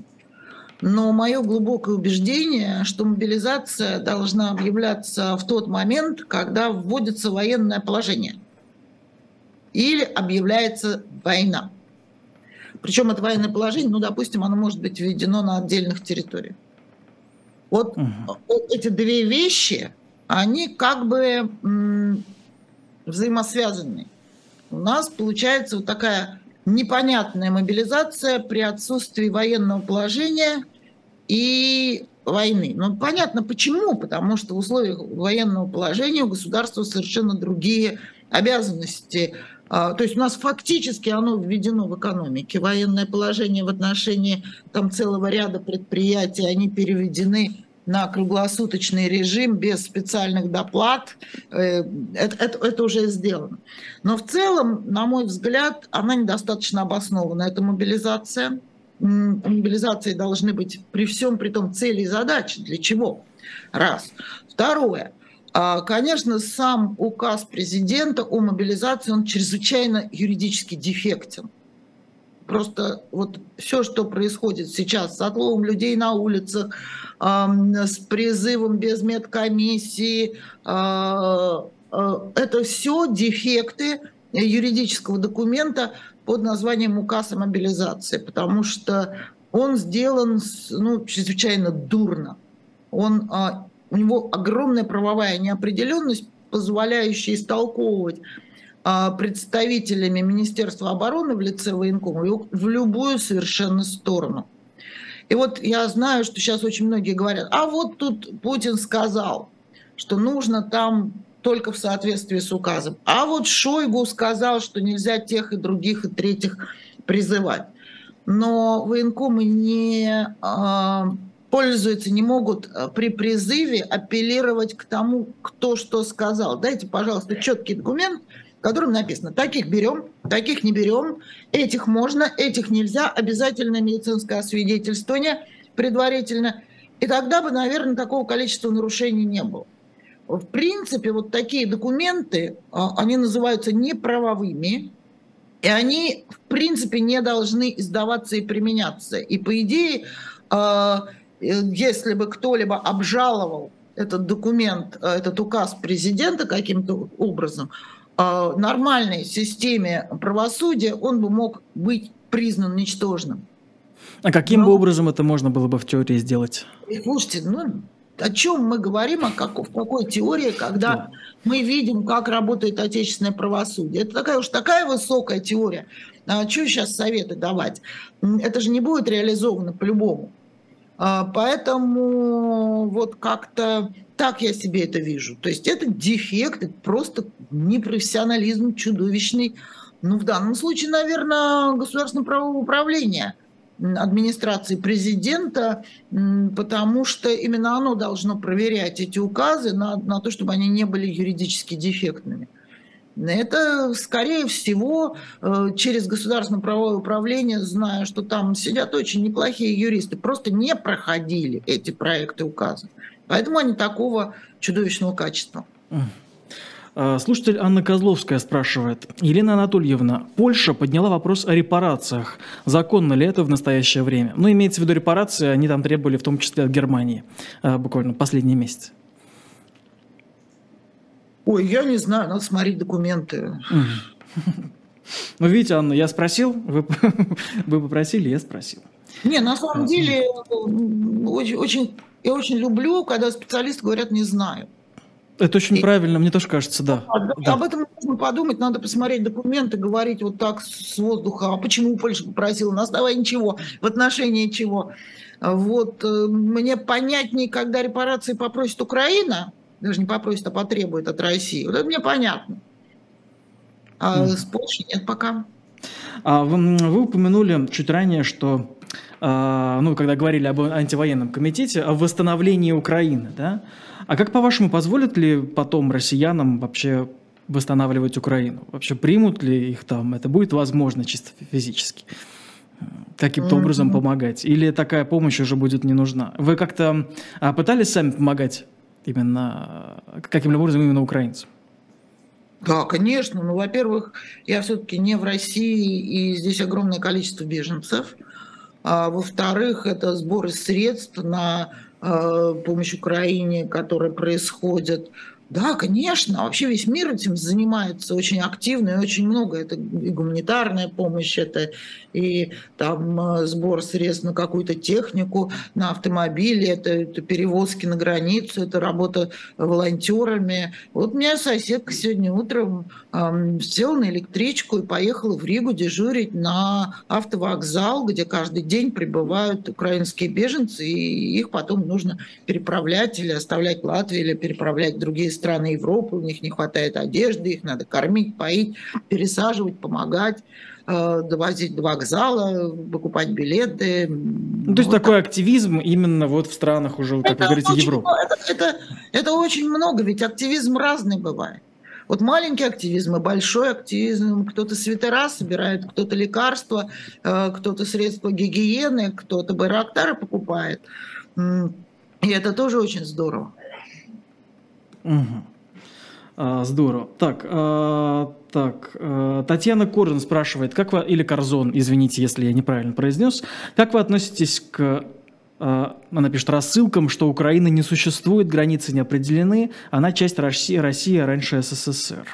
но мое глубокое убеждение, что мобилизация должна объявляться в тот момент, когда вводится военное положение или объявляется война. Причем это военное положение, ну, допустим, оно может быть введено на отдельных территориях. Вот, угу. вот эти две вещи, они как бы м, взаимосвязаны. У нас получается вот такая непонятная мобилизация при отсутствии военного положения и войны. Ну, понятно почему, потому что в условиях военного положения у государства совершенно другие обязанности то есть у нас фактически оно введено в экономике. Военное положение в отношении там целого ряда предприятий, они переведены на круглосуточный режим без специальных доплат. Э, это, это, это уже сделано. Но в целом, на мой взгляд, она недостаточно обоснована. Это мобилизация. Мобилизации должны быть при всем при том цели и задачи. Для чего? Раз. Второе. А, конечно, сам указ президента о мобилизации, он чрезвычайно юридически дефектен. Просто вот все, что происходит сейчас с отловом людей на улицах, с призывом без медкомиссии, а, а, это все дефекты юридического документа под названием указ о мобилизации, потому что он сделан ну, чрезвычайно дурно. Он у него огромная правовая неопределенность, позволяющая истолковывать а, представителями Министерства обороны в лице военкома в любую совершенно сторону. И вот я знаю, что сейчас очень многие говорят, а вот тут Путин сказал, что нужно там только в соответствии с указом. А вот Шойгу сказал, что нельзя тех и других и третьих призывать. Но военкомы не а, пользуются, не могут э, при призыве апеллировать к тому, кто что сказал. Дайте, пожалуйста, четкий документ, в котором написано, таких берем, таких не берем, этих можно, этих нельзя, обязательно медицинское освидетельствование предварительно. И тогда бы, наверное, такого количества нарушений не было. В принципе, вот такие документы, а, они называются неправовыми, и они, в принципе, не должны издаваться и применяться. И, по идее, а, если бы кто-либо обжаловал этот документ, э, этот указ президента каким-то образом, э, нормальной системе правосудия он бы мог быть признан ничтожным. А каким Но... бы образом это можно было бы в теории сделать? Слушайте, ну о чем мы говорим, о как, в какой теории, когда да. мы видим, как работает отечественное правосудие. Это такая уж такая высокая теория. А что сейчас советы давать? Это же не будет реализовано по-любому. А, поэтому вот как-то так я себе это вижу. То есть это дефект, это просто непрофессионализм чудовищный. Ну, в данном случае, наверное, государственное правовое управление администрации президента, потому что именно оно должно проверять эти указы на, на то, чтобы они не были юридически дефектными. Это, скорее всего, э, через государственное правовое управление, зная, что там сидят очень неплохие юристы, просто не проходили эти проекты указа. Поэтому они такого чудовищного качества. А, слушатель Анна Козловская спрашивает. Елена Анатольевна, Польша подняла вопрос о репарациях. Законно ли это в настоящее время? Ну, имеется в виду репарации, они там требовали в том числе от Германии а, буквально последние месяцы. Ой, я не знаю, надо смотреть документы. Ну, видите, Анна, я спросил, вы, вы попросили, я спросил. Не, на самом деле, очень, очень, я очень люблю, когда специалисты говорят «не знаю». Это очень и... правильно, мне тоже кажется, да. да. да. Об этом нужно подумать, надо посмотреть документы, говорить вот так с воздуха, а почему Польша попросила, на основании чего, в отношении чего. Вот э, мне понятнее, когда репарации попросит Украина, даже не попросит, а потребует от России. Вот это мне понятно. А с Польшей нет пока. А вы, вы упомянули чуть ранее, что а, ну, когда говорили об антивоенном комитете, о восстановлении Украины, да? А как, по-вашему, позволят ли потом россиянам вообще восстанавливать Украину? Вообще примут ли их там? Это будет возможно чисто физически? Каким-то mm-hmm. образом помогать? Или такая помощь уже будет не нужна? Вы как-то а, пытались сами помогать именно каким-либо образом именно украинцам? Да, конечно. Ну, во-первых, я все-таки не в России, и здесь огромное количество беженцев. А, во-вторых, это сборы средств на э, помощь Украине, которые происходят да, конечно. Вообще весь мир этим занимается очень активно и очень много. Это и гуманитарная помощь, это и там э, сбор средств на какую-то технику, на автомобили, это, это перевозки на границу, это работа волонтерами. Вот у меня соседка сегодня утром эм, села на электричку и поехала в Ригу дежурить на автовокзал, где каждый день прибывают украинские беженцы, и их потом нужно переправлять или оставлять в Латвии, или переправлять в другие страны страны Европы, у них не хватает одежды, их надо кормить, поить, пересаживать, помогать э, довозить до вокзала, покупать билеты. Ну, то есть вот такой так. активизм именно вот в странах уже, как это вы говорите, Европы. Это, это, это очень много, ведь активизм разный бывает. Вот маленький активизм и большой активизм. Кто-то свитера собирает, кто-то лекарства, э, кто-то средства гигиены, кто-то байрактары покупает. И это тоже очень здорово. Угу. А, здорово. Так, а, так, а, Татьяна Кордон спрашивает, как вы, или Корзон, извините, если я неправильно произнес, как вы относитесь к а, она пишет рассылкам, что Украина не существует, границы не определены, она часть России, а раньше СССР.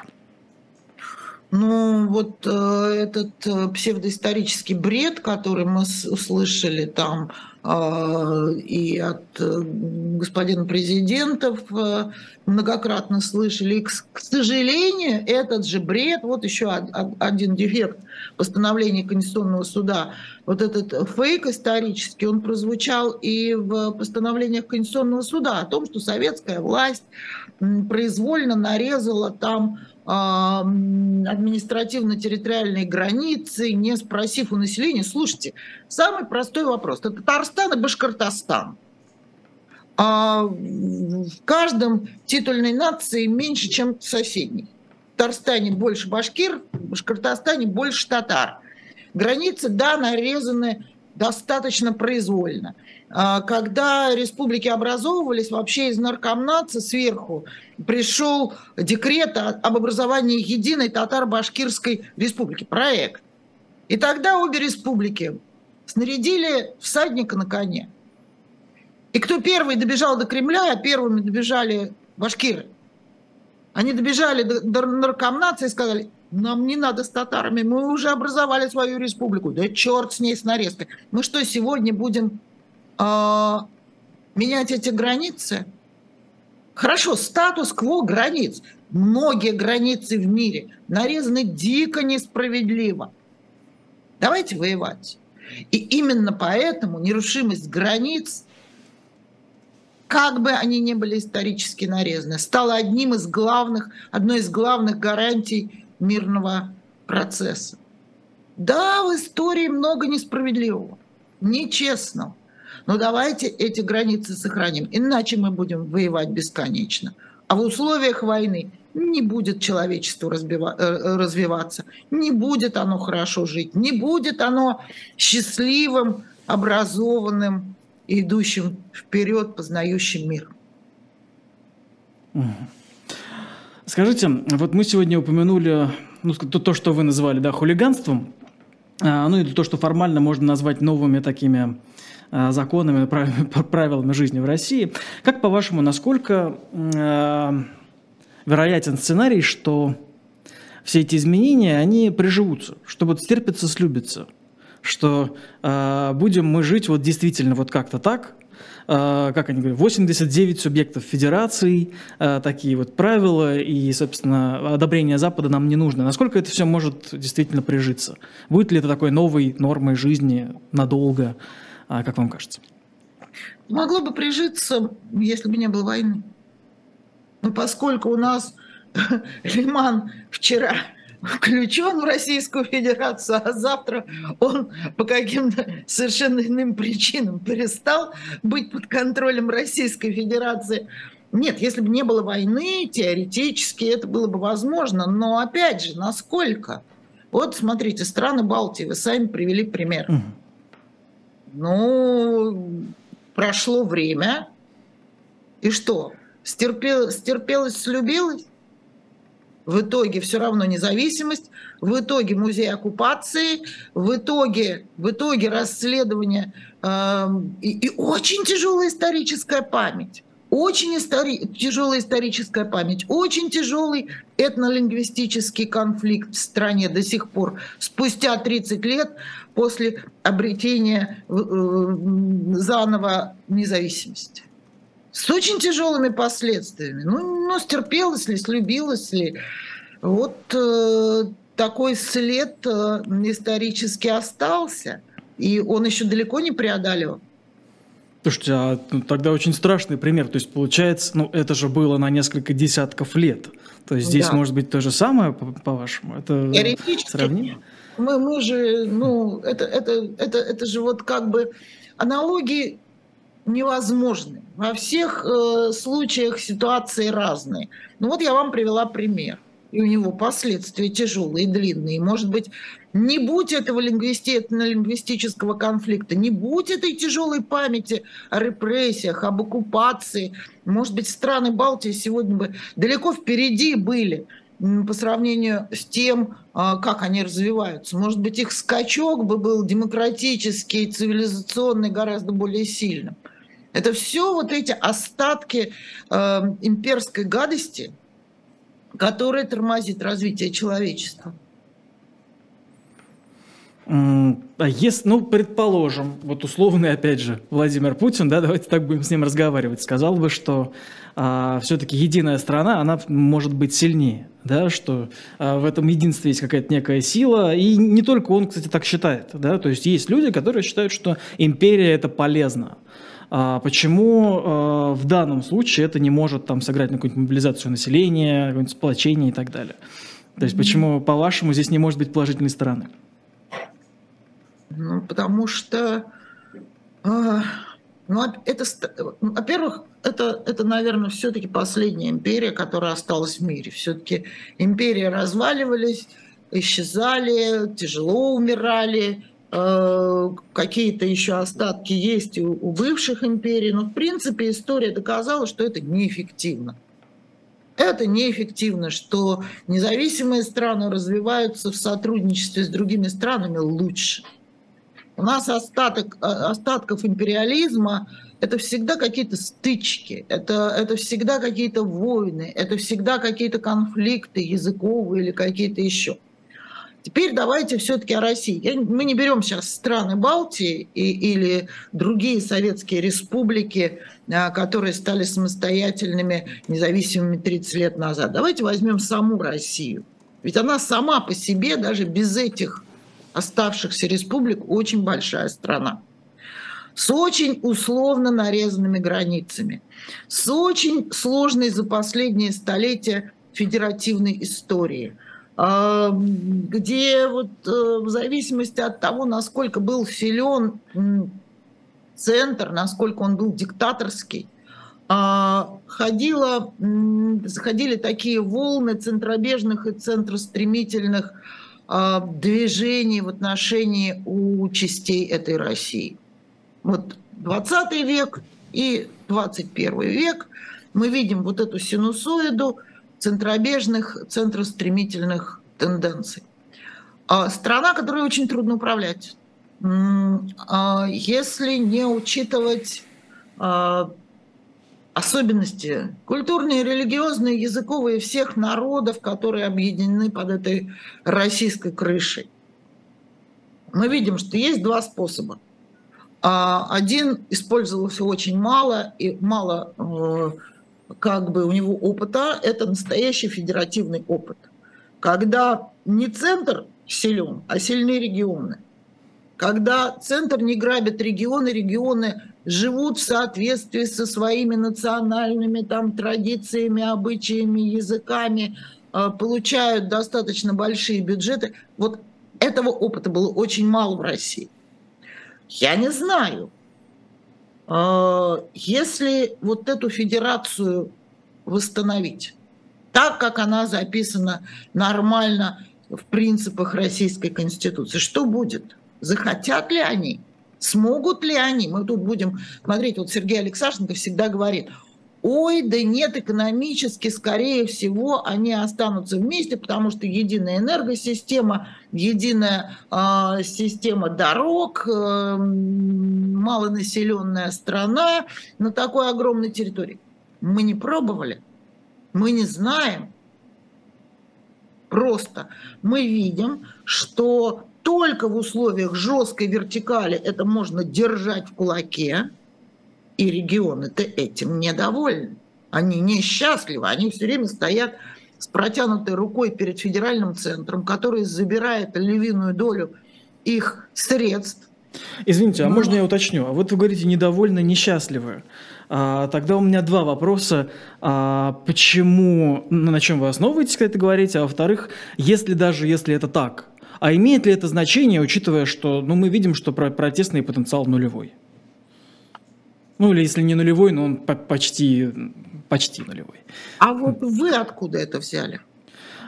Ну, вот э, этот э, псевдоисторический бред, который мы услышали там э, и от э, господина президентов э, многократно слышали, и, к, к сожалению, этот же бред, вот еще один дефект постановления Конституционного суда, вот этот фейк исторический, он прозвучал и в постановлениях Конституционного суда о том, что советская власть произвольно нарезала там административно-территориальные границы, не спросив у населения. Слушайте, самый простой вопрос. Это Татарстан и Башкортостан. А в каждом титульной нации меньше, чем в соседней. В Татарстане больше башкир, в Башкортостане больше татар. Границы, да, нарезаны достаточно произвольно. А, когда республики образовывались, вообще из наркомнатца сверху пришел декрет об образовании единой татаро-башкирской республики, проект. И тогда обе республики снарядили всадника на коне. И кто первый добежал до Кремля, а первыми добежали башкиры. Они добежали до, до и сказали, нам не надо с татарами, мы уже образовали свою республику. Да черт с ней, с нарезкой. Мы что, сегодня будем менять эти границы? Хорошо, статус-кво границ. Многие границы в мире нарезаны дико несправедливо. Давайте воевать. И именно поэтому нерушимость границ, как бы они ни были исторически нарезаны, стала одним из главных, одной из главных гарантий мирного процесса. Да, в истории много несправедливого, нечестного. Но давайте эти границы сохраним, иначе мы будем воевать бесконечно. А в условиях войны не будет человечество разбива- э, развиваться, не будет оно хорошо жить, не будет оно счастливым, образованным, идущим вперед, познающим мир. Скажите, вот мы сегодня упомянули ну, то, что вы называли да, хулиганством, ну или то, что формально можно назвать новыми такими а, законами, правилами жизни в России. Как по-вашему, насколько вероятен сценарий, что все эти изменения, они приживутся, что вот стерпится, слюбится, что э, будем мы жить вот действительно вот как-то так, как они говорят, 89 субъектов федерации, э, такие вот правила, и, собственно, одобрение Запада нам не нужно. Насколько это все может действительно прижиться? Будет ли это такой новой нормой жизни надолго, э, как вам кажется? Могло бы прижиться, если бы не было войны. Но поскольку у нас Лиман вчера включен в Российскую Федерацию, а завтра он по каким-то совершенно иным причинам перестал быть под контролем Российской Федерации. Нет, если бы не было войны, теоретически это было бы возможно, но опять же, насколько? Вот смотрите, страны Балтии, вы сами привели пример. Угу. Ну, прошло время, и что? Стерпел, стерпелось, слюбилось? В итоге все равно независимость, в итоге музей оккупации, в итоге, в итоге расследование э, и, и очень тяжелая историческая память. Очень истори- тяжелая историческая память, очень тяжелый этнолингвистический конфликт в стране до сих пор, спустя 30 лет после обретения э, заново независимости с очень тяжелыми последствиями. Ну, ну стерпелась ли, слюбилась ли. Вот э, такой след э, исторически остался, и он еще далеко не преодолен. Слушайте, а тогда очень страшный пример. То есть, получается, ну, это же было на несколько десятков лет. То есть, здесь да. может быть то же самое, по-вашему? Это сравнимо? Мы, мы же, ну, это, это, это, это же вот как бы аналогии невозможны. Во всех э, случаях ситуации разные. Ну вот я вам привела пример. И у него последствия тяжелые длинные. Может быть, не будь этого лингвисти... лингвистического конфликта, не будь этой тяжелой памяти о репрессиях, об оккупации, может быть, страны Балтии сегодня бы далеко впереди были по сравнению с тем, а, как они развиваются. Может быть, их скачок бы был демократический, цивилизационный, гораздо более сильным. Это все вот эти остатки э, имперской гадости, которая тормозит развитие человечества. А если, ну, предположим, вот условный, опять же, Владимир Путин, да, давайте так будем с ним разговаривать, сказал бы, что а, все-таки единая страна, она может быть сильнее, да, что а, в этом единстве есть какая-то некая сила, и не только он, кстати, так считает, да, то есть есть люди, которые считают, что империя это полезно, почему а, в данном случае это не может там сыграть на какую-нибудь мобилизацию населения, какое-нибудь сплочение и так далее? То есть почему, по-вашему, здесь не может быть положительной стороны? Ну, потому что, э, ну, это, во-первых, это, это, наверное, все-таки последняя империя, которая осталась в мире. Все-таки империи разваливались, исчезали, тяжело умирали, Э, какие-то еще остатки есть у, у бывших империй, но в принципе история доказала, что это неэффективно. Это неэффективно, что независимые страны развиваются в сотрудничестве с другими странами лучше. У нас остаток, э, остатков империализма – это всегда какие-то стычки, это, это всегда какие-то войны, это всегда какие-то конфликты языковые или какие-то еще. Теперь давайте все-таки о России. Я, мы не берем сейчас страны Балтии и, или другие советские республики, а, которые стали самостоятельными, независимыми 30 лет назад. Давайте возьмем саму Россию. Ведь она сама по себе, даже без этих оставшихся республик, очень большая страна с очень условно нарезанными границами, с очень сложной за последние столетия федеративной а, где вот э, в зависимости от того, насколько был силен центр, насколько он был диктаторский, а, ходило, ходили такие волны центробежных и центростремительных а, движений в отношении у частей этой России. Вот 20 век и 21 век мы видим вот эту синусоиду – центробежных, центростремительных тенденций. А страна, которой очень трудно управлять. А если не учитывать а, особенности культурные, религиозные, языковые всех народов, которые объединены под этой российской крышей. Мы видим, что есть два способа. Один использовался очень мало, и мало э, как бы у него опыта, это настоящий федеративный опыт. Когда не центр силен, а сильные регионы. Когда центр не грабит регионы, регионы живут в соответствии со своими национальными там, традициями, обычаями, языками, э, получают достаточно большие бюджеты. Вот этого опыта было очень мало в России. Я не знаю, если вот эту федерацию восстановить так, как она записана нормально в принципах Российской Конституции, что будет? Захотят ли они? Смогут ли они? Мы тут будем смотреть, вот Сергей Алексашенко всегда говорит, ой, да нет, экономически, скорее всего, они останутся вместе, потому что единая энергосистема, единая э, система дорог, э, малонаселенная страна на такой огромной территории. Мы не пробовали, мы не знаем. Просто мы видим, что только в условиях жесткой вертикали это можно держать в кулаке, и регионы-то этим недовольны. Они несчастливы, они все время стоят с протянутой рукой перед федеральным центром, который забирает львиную долю их средств. Извините, а Но... можно я уточню? А вот вы говорите недовольны, несчастливы. А, тогда у меня два вопроса. А, почему, на чем вы основываетесь, когда это говорите? А во-вторых, если даже если это так, а имеет ли это значение, учитывая, что ну, мы видим, что протестный потенциал нулевой? Ну, или если не нулевой, но он почти, почти нулевой. А вот вы откуда это взяли?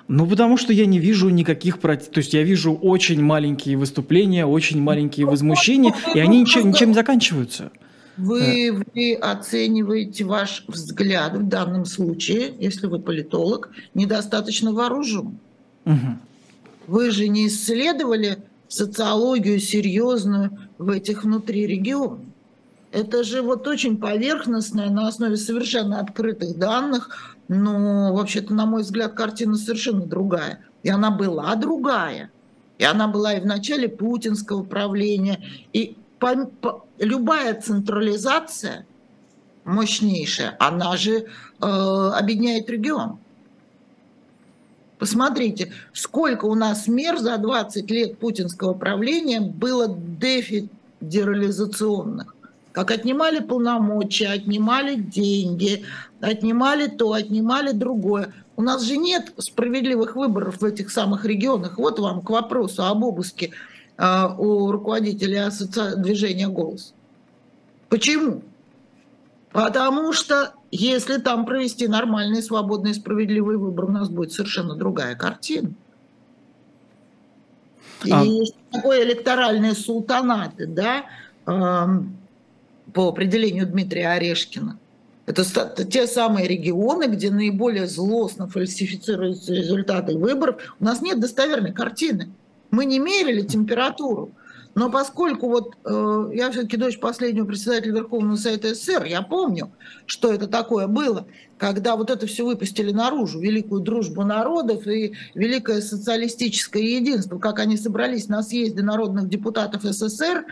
Ну, потому что я не вижу никаких против... То есть я вижу очень маленькие выступления, очень маленькие возмущения, и они ничем, ничем не заканчиваются. Вы, вы оцениваете ваш взгляд в данном случае, если вы политолог, недостаточно вооружен. Угу. Вы же не исследовали социологию серьезную в этих внутри регионах. Это же вот очень поверхностное, на основе совершенно открытых данных, но вообще-то, на мой взгляд, картина совершенно другая. И она была другая. И она была и в начале путинского правления. И по, по, любая централизация мощнейшая, она же э, объединяет регион. Посмотрите, сколько у нас мер за 20 лет путинского правления было дефедерализационных. Как отнимали полномочия, отнимали деньги, отнимали то, отнимали другое. У нас же нет справедливых выборов в этих самых регионах. Вот вам к вопросу об обыске э, у руководителя асоци... движения «Голос». Почему? Потому что если там провести нормальный, свободный, справедливый выбор, у нас будет совершенно другая картина. И а... такое электоральные султанаты, да, э, по определению Дмитрия Орешкина. Это те самые регионы, где наиболее злостно фальсифицируются результаты выборов. У нас нет достоверной картины. Мы не мерили температуру. Но поскольку вот э, я все-таки дочь последнего председателя Верховного Совета СССР, я помню, что это такое было, когда вот это все выпустили наружу, великую дружбу народов и великое социалистическое единство, как они собрались на съезде народных депутатов СССР,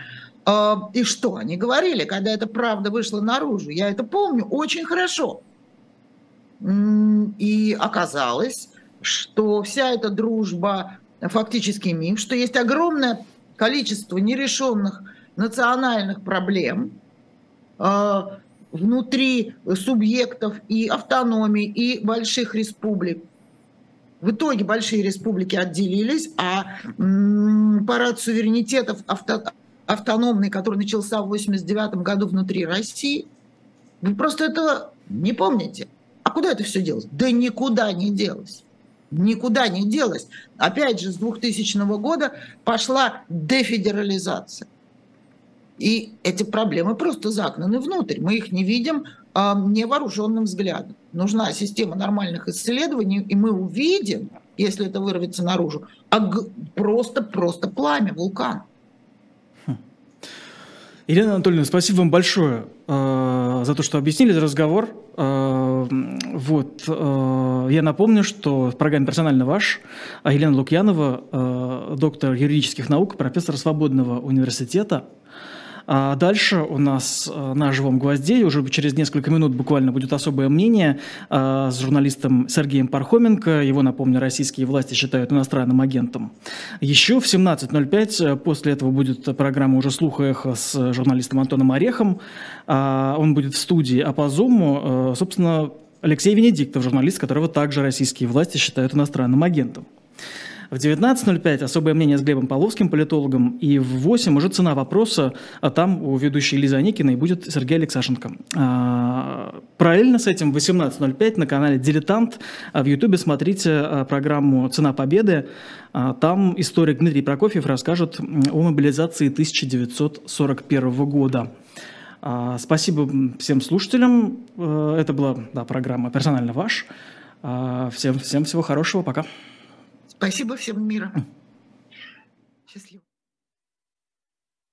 и что они говорили, когда эта правда вышла наружу. Я это помню очень хорошо. И оказалось, что вся эта дружба фактически миф, что есть огромное количество нерешенных национальных проблем э, внутри субъектов и автономий, и больших республик. В итоге большие республики отделились, а парад суверенитетов авто, автономный, который начался в 1989 году внутри России, вы просто этого не помните. А куда это все делось? Да никуда не делось никуда не делось. Опять же, с 2000 года пошла дефедерализация. И эти проблемы просто загнаны внутрь. Мы их не видим а, невооруженным взглядом. Нужна система нормальных исследований, и мы увидим, если это вырвется наружу, просто-просто пламя вулкана. Елена Анатольевна, спасибо вам большое э, за то, что объяснили этот разговор. Э, вот, э, я напомню, что в программе «Персонально ваш» Елена Лукьянова, э, доктор юридических наук, профессор Свободного университета, а дальше у нас э, на живом гвозде, уже через несколько минут буквально будет особое мнение э, с журналистом Сергеем Пархоменко. Его, напомню, российские власти считают иностранным агентом. Еще в 17.05 э, после этого будет программа уже «Слух эхо» с журналистом Антоном Орехом. А, он будет в студии, а по Зуму, собственно, Алексей Венедиктов, журналист, которого также российские власти считают иностранным агентом. В 19.05 особое мнение с Глебом Половским, политологом, и в 8 уже цена вопроса, а там у ведущей Лизы Аникиной будет Сергей Алексашенко. А, параллельно с этим в 18.05 на канале «Дилетант» в Ютубе смотрите а, программу «Цена победы». А, там историк Дмитрий Прокофьев расскажет о мобилизации 1941 года. Спасибо всем слушателям. Э, это была да, программа «Персонально ваш». Всем, всем всего хорошего. Пока. Спасибо всем мира. Счастливо.